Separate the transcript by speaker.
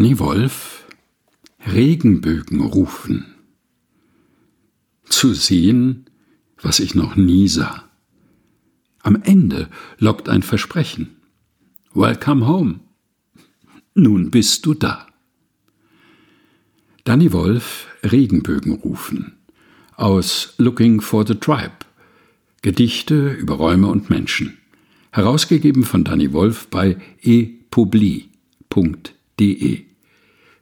Speaker 1: Danny Wolf Regenbögen rufen. Zu sehen, was ich noch nie sah. Am Ende lockt ein Versprechen. Welcome home. Nun bist du da. Danny Wolf Regenbögen rufen aus Looking for the Tribe Gedichte über Räume und Menschen herausgegeben von Danny Wolf bei epubli.de